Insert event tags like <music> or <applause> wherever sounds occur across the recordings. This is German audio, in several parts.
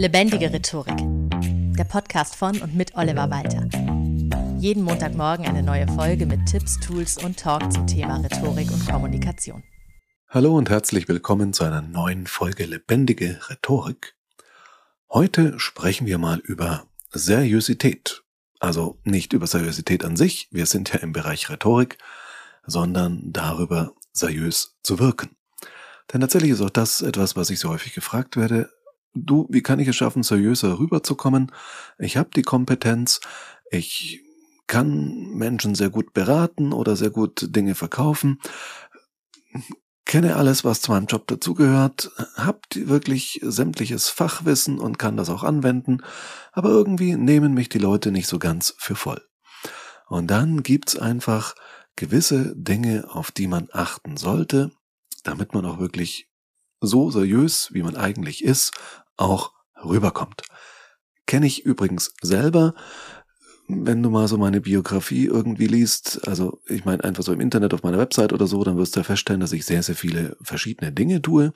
Lebendige Rhetorik. Der Podcast von und mit Oliver Walter. Jeden Montagmorgen eine neue Folge mit Tipps, Tools und Talk zum Thema Rhetorik und Kommunikation. Hallo und herzlich willkommen zu einer neuen Folge Lebendige Rhetorik. Heute sprechen wir mal über Seriosität. Also nicht über Seriosität an sich, wir sind ja im Bereich Rhetorik, sondern darüber, seriös zu wirken. Denn tatsächlich ist auch das etwas, was ich so häufig gefragt werde du, wie kann ich es schaffen, seriöser rüberzukommen? Ich habe die Kompetenz, ich kann Menschen sehr gut beraten oder sehr gut Dinge verkaufen, kenne alles, was zu meinem Job dazugehört, habe wirklich sämtliches Fachwissen und kann das auch anwenden, aber irgendwie nehmen mich die Leute nicht so ganz für voll. Und dann gibt's einfach gewisse Dinge, auf die man achten sollte, damit man auch wirklich so seriös, wie man eigentlich ist, auch rüberkommt. Kenne ich übrigens selber, wenn du mal so meine Biografie irgendwie liest, also ich meine einfach so im Internet auf meiner Website oder so, dann wirst du ja feststellen, dass ich sehr, sehr viele verschiedene Dinge tue.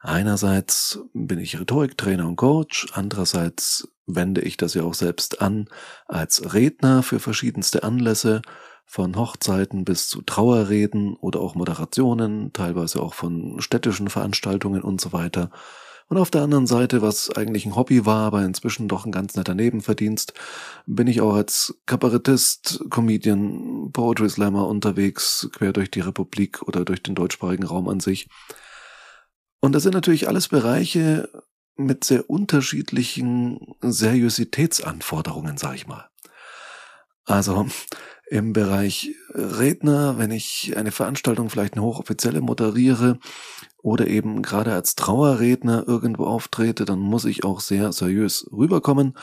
Einerseits bin ich Rhetoriktrainer und Coach, andererseits wende ich das ja auch selbst an als Redner für verschiedenste Anlässe, von Hochzeiten bis zu Trauerreden oder auch Moderationen, teilweise auch von städtischen Veranstaltungen und so weiter. Und auf der anderen Seite, was eigentlich ein Hobby war, aber inzwischen doch ein ganz netter Nebenverdienst, bin ich auch als Kabarettist, Comedian, Poetry Slammer unterwegs, quer durch die Republik oder durch den deutschsprachigen Raum an sich. Und das sind natürlich alles Bereiche mit sehr unterschiedlichen Seriositätsanforderungen, sag ich mal. Also im Bereich Redner, wenn ich eine Veranstaltung vielleicht eine hochoffizielle moderiere oder eben gerade als Trauerredner irgendwo auftrete, dann muss ich auch sehr seriös rüberkommen,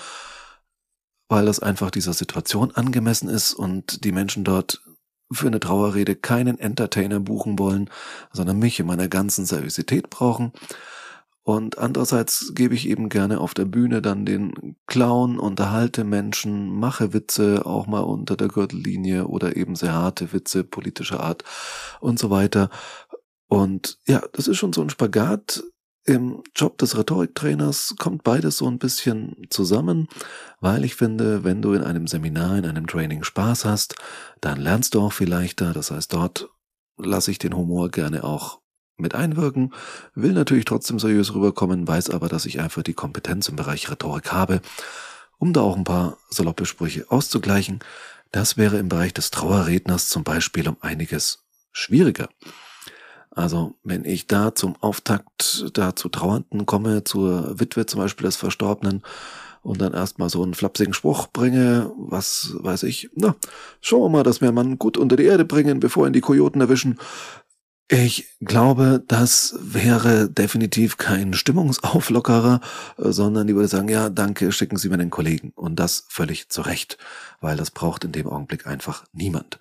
weil das einfach dieser Situation angemessen ist und die Menschen dort für eine Trauerrede keinen Entertainer buchen wollen, sondern mich in meiner ganzen Seriosität brauchen. Und andererseits gebe ich eben gerne auf der Bühne dann den Clown, unterhalte Menschen, mache Witze auch mal unter der Gürtellinie oder eben sehr harte Witze politischer Art und so weiter. Und ja, das ist schon so ein Spagat. Im Job des Rhetoriktrainers kommt beides so ein bisschen zusammen, weil ich finde, wenn du in einem Seminar, in einem Training Spaß hast, dann lernst du auch viel leichter. Das heißt, dort lasse ich den Humor gerne auch mit einwirken, will natürlich trotzdem seriös rüberkommen, weiß aber, dass ich einfach die Kompetenz im Bereich Rhetorik habe, um da auch ein paar saloppe Sprüche auszugleichen. Das wäre im Bereich des Trauerredners zum Beispiel um einiges schwieriger. Also wenn ich da zum Auftakt da zu Trauernden komme, zur Witwe zum Beispiel des Verstorbenen und dann erstmal so einen flapsigen Spruch bringe, was weiß ich, na, schauen wir mal, dass wir Mann gut unter die Erde bringen, bevor ihn die Kojoten erwischen, ich glaube, das wäre definitiv kein Stimmungsauflockerer, äh, sondern die würde sagen, ja, danke, schicken Sie mir den Kollegen. Und das völlig zu Recht, weil das braucht in dem Augenblick einfach niemand.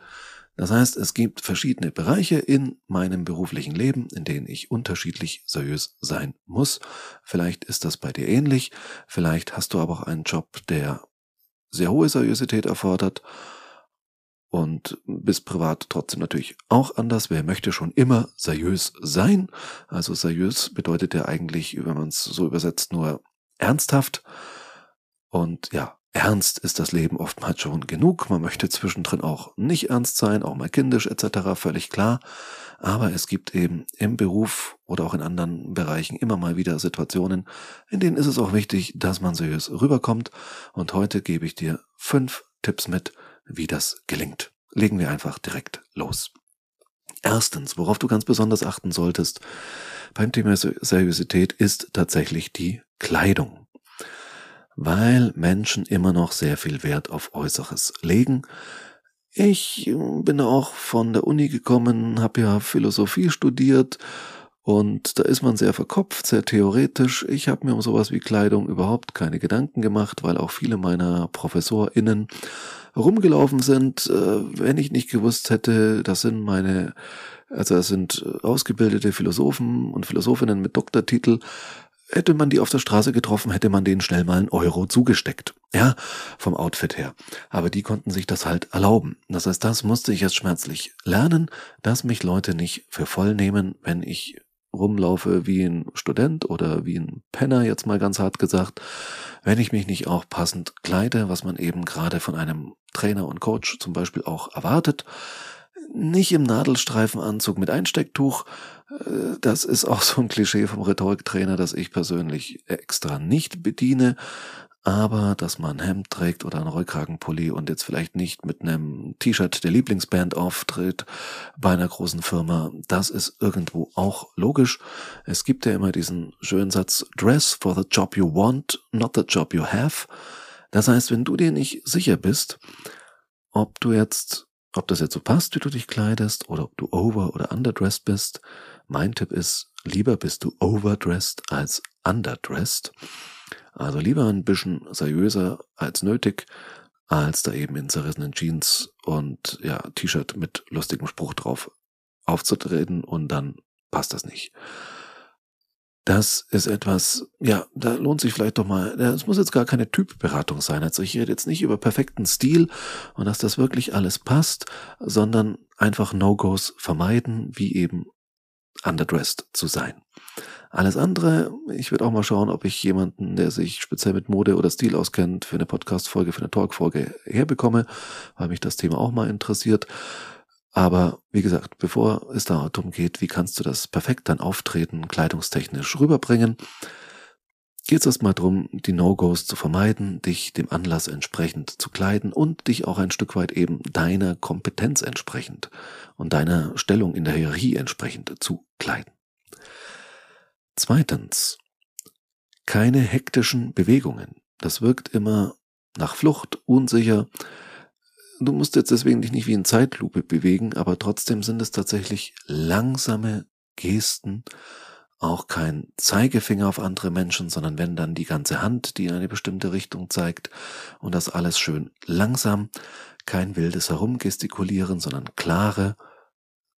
Das heißt, es gibt verschiedene Bereiche in meinem beruflichen Leben, in denen ich unterschiedlich seriös sein muss. Vielleicht ist das bei dir ähnlich, vielleicht hast du aber auch einen Job, der sehr hohe Seriosität erfordert und bist privat trotzdem natürlich auch anders. Wer möchte schon immer seriös sein? Also seriös bedeutet ja eigentlich, wenn man es so übersetzt, nur ernsthaft. Und ja, ernst ist das Leben oftmals schon genug. Man möchte zwischendrin auch nicht ernst sein, auch mal kindisch etc., völlig klar. Aber es gibt eben im Beruf oder auch in anderen Bereichen immer mal wieder Situationen, in denen ist es auch wichtig, dass man seriös rüberkommt. Und heute gebe ich dir fünf Tipps mit, wie das gelingt. Legen wir einfach direkt los. Erstens, worauf du ganz besonders achten solltest beim Thema Seriosität, ist tatsächlich die Kleidung. Weil Menschen immer noch sehr viel Wert auf Äußeres legen. Ich bin auch von der Uni gekommen, habe ja Philosophie studiert und da ist man sehr verkopft, sehr theoretisch. Ich habe mir um sowas wie Kleidung überhaupt keine Gedanken gemacht, weil auch viele meiner ProfessorInnen rumgelaufen sind, äh, wenn ich nicht gewusst hätte, das sind meine, also das sind ausgebildete Philosophen und Philosophinnen mit Doktortitel, hätte man die auf der Straße getroffen, hätte man denen schnell mal einen Euro zugesteckt. Ja, vom Outfit her. Aber die konnten sich das halt erlauben. Das heißt, das musste ich jetzt schmerzlich lernen, dass mich Leute nicht für voll nehmen, wenn ich rumlaufe wie ein Student oder wie ein Penner, jetzt mal ganz hart gesagt, wenn ich mich nicht auch passend kleide, was man eben gerade von einem Trainer und Coach zum Beispiel auch erwartet, nicht im Nadelstreifenanzug mit Einstecktuch. Äh, das ist auch so ein Klischee vom Rhetoriktrainer, das ich persönlich extra nicht bediene. Aber dass man ein Hemd trägt oder einen Rollkragenpulli und jetzt vielleicht nicht mit einem T-Shirt der Lieblingsband auftritt bei einer großen Firma, das ist irgendwo auch logisch. Es gibt ja immer diesen schönen Satz, dress for the job you want, not the job you have. Das heißt, wenn du dir nicht sicher bist, ob du jetzt ob das jetzt so passt, wie du dich kleidest, oder ob du over- oder underdressed bist, mein Tipp ist, lieber bist du overdressed als underdressed. Also lieber ein bisschen seriöser als nötig, als da eben in zerrissenen Jeans und ja, T-Shirt mit lustigem Spruch drauf aufzutreten und dann passt das nicht. Das ist etwas, ja, da lohnt sich vielleicht doch mal, es muss jetzt gar keine Typberatung sein. Also ich rede jetzt nicht über perfekten Stil und dass das wirklich alles passt, sondern einfach No-Gos vermeiden, wie eben underdressed zu sein. Alles andere, ich würde auch mal schauen, ob ich jemanden, der sich speziell mit Mode oder Stil auskennt, für eine Podcast-Folge, für eine Talk-Folge herbekomme, weil mich das Thema auch mal interessiert. Aber wie gesagt, bevor es darum geht, wie kannst du das perfekt dann auftreten, kleidungstechnisch rüberbringen, geht es erstmal darum, die No-Gos zu vermeiden, dich dem Anlass entsprechend zu kleiden und dich auch ein Stück weit eben deiner Kompetenz entsprechend und deiner Stellung in der Hierarchie entsprechend zu kleiden. Zweitens, keine hektischen Bewegungen. Das wirkt immer nach Flucht, unsicher, Du musst jetzt deswegen dich nicht wie in Zeitlupe bewegen, aber trotzdem sind es tatsächlich langsame Gesten, auch kein Zeigefinger auf andere Menschen, sondern wenn dann die ganze Hand, die in eine bestimmte Richtung zeigt und das alles schön langsam, kein wildes Herumgestikulieren, sondern klare,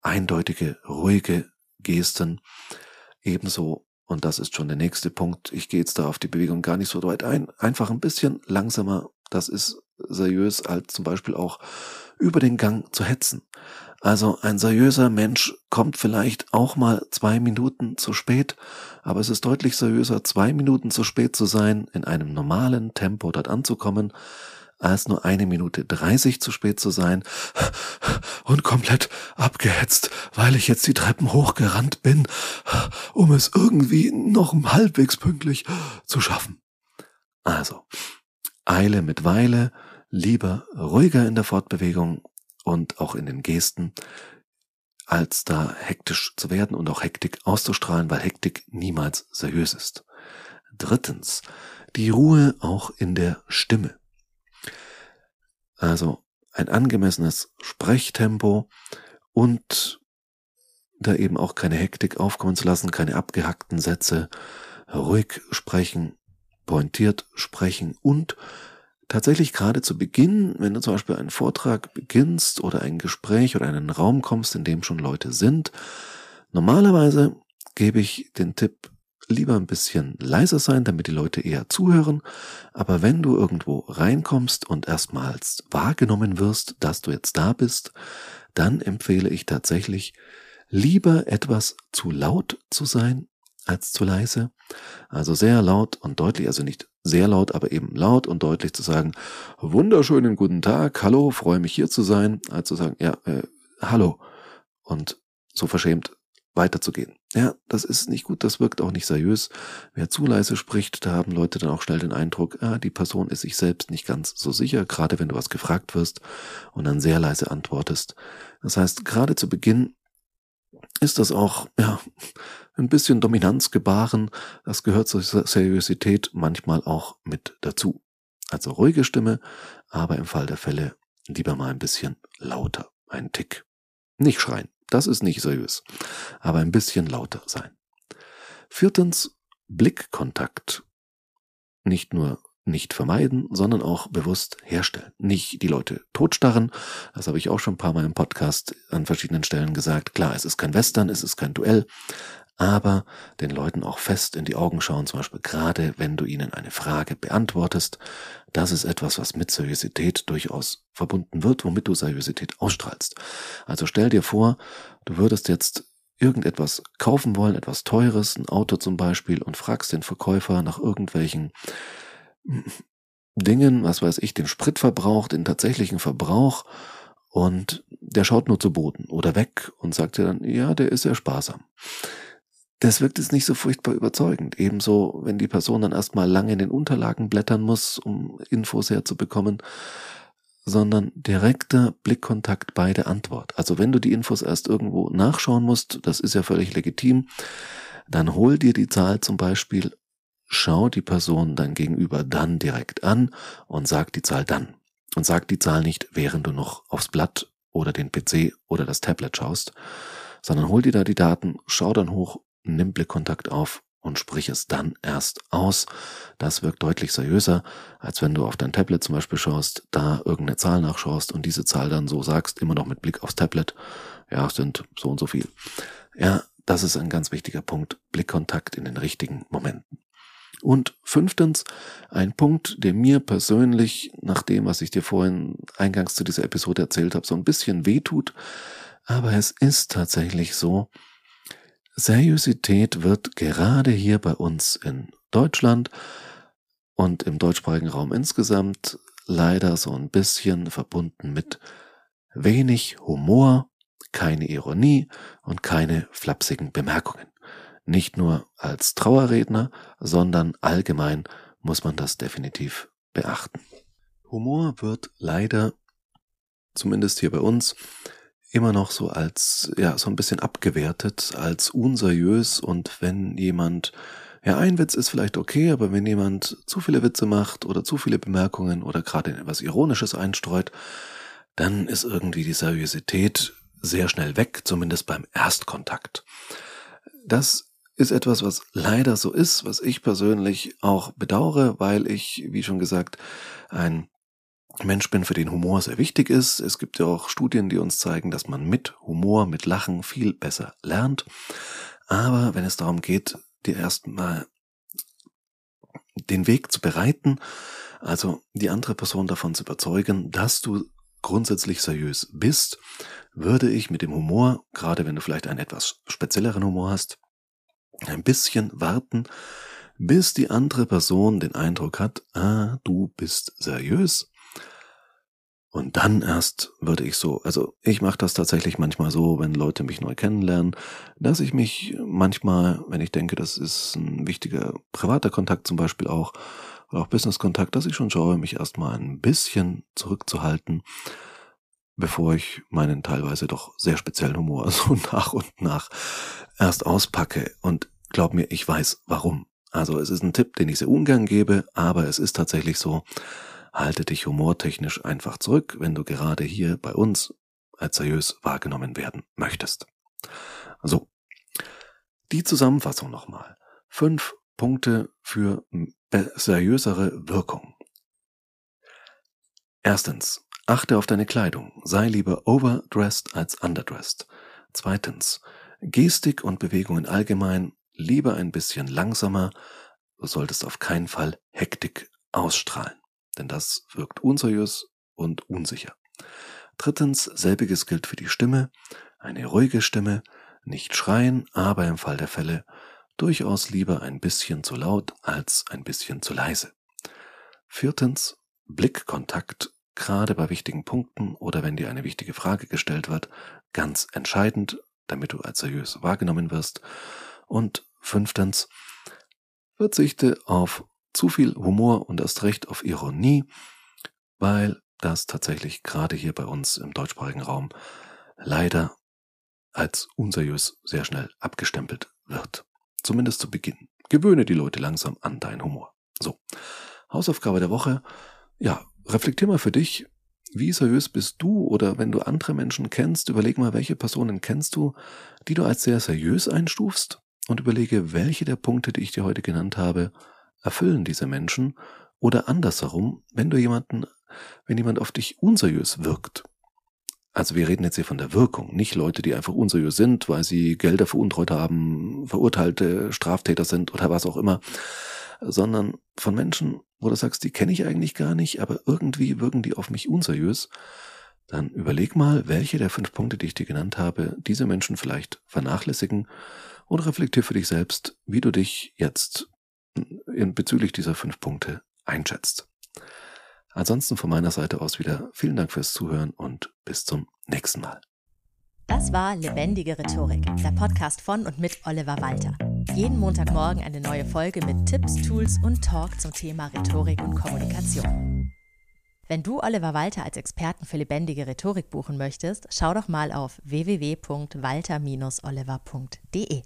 eindeutige, ruhige Gesten. Ebenso, und das ist schon der nächste Punkt, ich gehe jetzt da auf die Bewegung gar nicht so weit ein, einfach ein bisschen langsamer, das ist seriös als zum Beispiel auch über den Gang zu hetzen. Also ein seriöser Mensch kommt vielleicht auch mal zwei Minuten zu spät, aber es ist deutlich seriöser, zwei Minuten zu spät zu sein, in einem normalen Tempo dort anzukommen, als nur eine Minute dreißig zu spät zu sein und komplett abgehetzt, weil ich jetzt die Treppen hochgerannt bin, um es irgendwie noch halbwegs pünktlich zu schaffen. Also, Eile mit Weile, lieber ruhiger in der Fortbewegung und auch in den Gesten, als da hektisch zu werden und auch Hektik auszustrahlen, weil Hektik niemals seriös ist. Drittens, die Ruhe auch in der Stimme. Also ein angemessenes Sprechtempo und da eben auch keine Hektik aufkommen zu lassen, keine abgehackten Sätze, ruhig sprechen, pointiert sprechen und tatsächlich gerade zu Beginn, wenn du zum Beispiel einen Vortrag beginnst oder ein Gespräch oder einen Raum kommst, in dem schon Leute sind, normalerweise gebe ich den Tipp, lieber ein bisschen leiser sein, damit die Leute eher zuhören. Aber wenn du irgendwo reinkommst und erstmals wahrgenommen wirst, dass du jetzt da bist, dann empfehle ich tatsächlich, lieber etwas zu laut zu sein als zu leise. Also sehr laut und deutlich, also nicht sehr laut, aber eben laut und deutlich zu sagen, wunderschönen guten Tag, hallo, freue mich hier zu sein, als zu sagen, ja, äh, hallo und so verschämt weiterzugehen. Ja, das ist nicht gut, das wirkt auch nicht seriös. Wer zu leise spricht, da haben Leute dann auch schnell den Eindruck, ah, die Person ist sich selbst nicht ganz so sicher, gerade wenn du was gefragt wirst und dann sehr leise antwortest. Das heißt, gerade zu Beginn ist das auch, ja, ein bisschen Dominanz gebaren. Das gehört zur Seriosität manchmal auch mit dazu. Also ruhige Stimme, aber im Fall der Fälle lieber mal ein bisschen lauter. Ein Tick. Nicht schreien. Das ist nicht seriös. Aber ein bisschen lauter sein. Viertens, Blickkontakt. Nicht nur nicht vermeiden, sondern auch bewusst herstellen. Nicht die Leute totstarren. Das habe ich auch schon ein paar Mal im Podcast an verschiedenen Stellen gesagt. Klar, es ist kein Western, es ist kein Duell, aber den Leuten auch fest in die Augen schauen, zum Beispiel gerade wenn du ihnen eine Frage beantwortest. Das ist etwas, was mit Seriosität durchaus verbunden wird, womit du Seriosität ausstrahlst. Also stell dir vor, du würdest jetzt irgendetwas kaufen wollen, etwas Teures, ein Auto zum Beispiel, und fragst den Verkäufer nach irgendwelchen Dingen, was weiß ich, den Spritverbrauch, den tatsächlichen Verbrauch, und der schaut nur zu Boden oder weg und sagt dir dann, ja, der ist sehr sparsam. Das wirkt jetzt nicht so furchtbar überzeugend. Ebenso, wenn die Person dann erstmal lange in den Unterlagen blättern muss, um Infos herzubekommen, sondern direkter Blickkontakt bei der Antwort. Also wenn du die Infos erst irgendwo nachschauen musst, das ist ja völlig legitim, dann hol dir die Zahl zum Beispiel, schau die Person dein Gegenüber dann direkt an und sag die Zahl dann. Und sag die Zahl nicht, während du noch aufs Blatt oder den PC oder das Tablet schaust, sondern hol dir da die Daten, schau dann hoch, nimm Blickkontakt auf und sprich es dann erst aus. Das wirkt deutlich seriöser, als wenn du auf dein Tablet zum Beispiel schaust, da irgendeine Zahl nachschaust und diese Zahl dann so sagst, immer noch mit Blick aufs Tablet. Ja, sind so und so viel. Ja, das ist ein ganz wichtiger Punkt. Blickkontakt in den richtigen Momenten. Und fünftens, ein Punkt, der mir persönlich, nach dem, was ich dir vorhin eingangs zu dieser Episode erzählt habe, so ein bisschen wehtut. Aber es ist tatsächlich so, Seriosität wird gerade hier bei uns in Deutschland und im deutschsprachigen Raum insgesamt leider so ein bisschen verbunden mit wenig Humor, keine Ironie und keine flapsigen Bemerkungen. Nicht nur als Trauerredner, sondern allgemein muss man das definitiv beachten. Humor wird leider, zumindest hier bei uns, immer noch so als, ja, so ein bisschen abgewertet, als unseriös und wenn jemand, ja, ein Witz ist vielleicht okay, aber wenn jemand zu viele Witze macht oder zu viele Bemerkungen oder gerade etwas Ironisches einstreut, dann ist irgendwie die Seriosität sehr schnell weg, zumindest beim Erstkontakt. Das ist etwas, was leider so ist, was ich persönlich auch bedauere, weil ich, wie schon gesagt, ein Mensch bin, für den Humor sehr wichtig ist. Es gibt ja auch Studien, die uns zeigen, dass man mit Humor, mit Lachen viel besser lernt. Aber wenn es darum geht, dir erstmal den Weg zu bereiten, also die andere Person davon zu überzeugen, dass du grundsätzlich seriös bist, würde ich mit dem Humor, gerade wenn du vielleicht einen etwas spezielleren Humor hast, ein bisschen warten, bis die andere Person den Eindruck hat, ah, du bist seriös und dann erst würde ich so, also ich mache das tatsächlich manchmal so, wenn Leute mich neu kennenlernen, dass ich mich manchmal, wenn ich denke, das ist ein wichtiger privater Kontakt zum Beispiel auch, oder auch Business-Kontakt, dass ich schon schaue, mich erstmal ein bisschen zurückzuhalten, bevor ich meinen teilweise doch sehr speziellen Humor <laughs> so nach und nach erst auspacke. Und glaub mir, ich weiß warum. Also es ist ein Tipp, den ich sehr ungern gebe, aber es ist tatsächlich so, halte dich humortechnisch einfach zurück, wenn du gerade hier bei uns als seriös wahrgenommen werden möchtest. So. Die Zusammenfassung nochmal. Fünf Punkte für seriösere Wirkung. Erstens. Achte auf deine Kleidung. Sei lieber overdressed als underdressed. Zweitens. Gestik und Bewegungen allgemein lieber ein bisschen langsamer. Du solltest auf keinen Fall Hektik ausstrahlen denn das wirkt unseriös und unsicher. Drittens, selbiges gilt für die Stimme. Eine ruhige Stimme, nicht schreien, aber im Fall der Fälle durchaus lieber ein bisschen zu laut als ein bisschen zu leise. Viertens, Blickkontakt, gerade bei wichtigen Punkten oder wenn dir eine wichtige Frage gestellt wird, ganz entscheidend, damit du als seriös wahrgenommen wirst. Und fünftens, verzichte auf zu viel Humor und erst recht auf Ironie, weil das tatsächlich gerade hier bei uns im deutschsprachigen Raum leider als unseriös sehr schnell abgestempelt wird. Zumindest zu Beginn. Gewöhne die Leute langsam an deinen Humor. So. Hausaufgabe der Woche. Ja, reflektier mal für dich, wie seriös bist du oder wenn du andere Menschen kennst, überleg mal, welche Personen kennst du, die du als sehr seriös einstufst und überlege, welche der Punkte, die ich dir heute genannt habe, erfüllen diese Menschen oder andersherum, wenn du jemanden, wenn jemand auf dich unseriös wirkt. Also wir reden jetzt hier von der Wirkung, nicht Leute, die einfach unseriös sind, weil sie Gelder veruntreut haben, verurteilte Straftäter sind oder was auch immer, sondern von Menschen, wo du sagst, die kenne ich eigentlich gar nicht, aber irgendwie wirken die auf mich unseriös, dann überleg mal, welche der fünf Punkte, die ich dir genannt habe, diese Menschen vielleicht vernachlässigen und reflektier für dich selbst, wie du dich jetzt in, bezüglich dieser fünf Punkte einschätzt. Ansonsten von meiner Seite aus wieder vielen Dank fürs Zuhören und bis zum nächsten Mal. Das war Lebendige Rhetorik, der Podcast von und mit Oliver Walter. Jeden Montagmorgen eine neue Folge mit Tipps, Tools und Talk zum Thema Rhetorik und Kommunikation. Wenn du Oliver Walter als Experten für lebendige Rhetorik buchen möchtest, schau doch mal auf www.walter-oliver.de.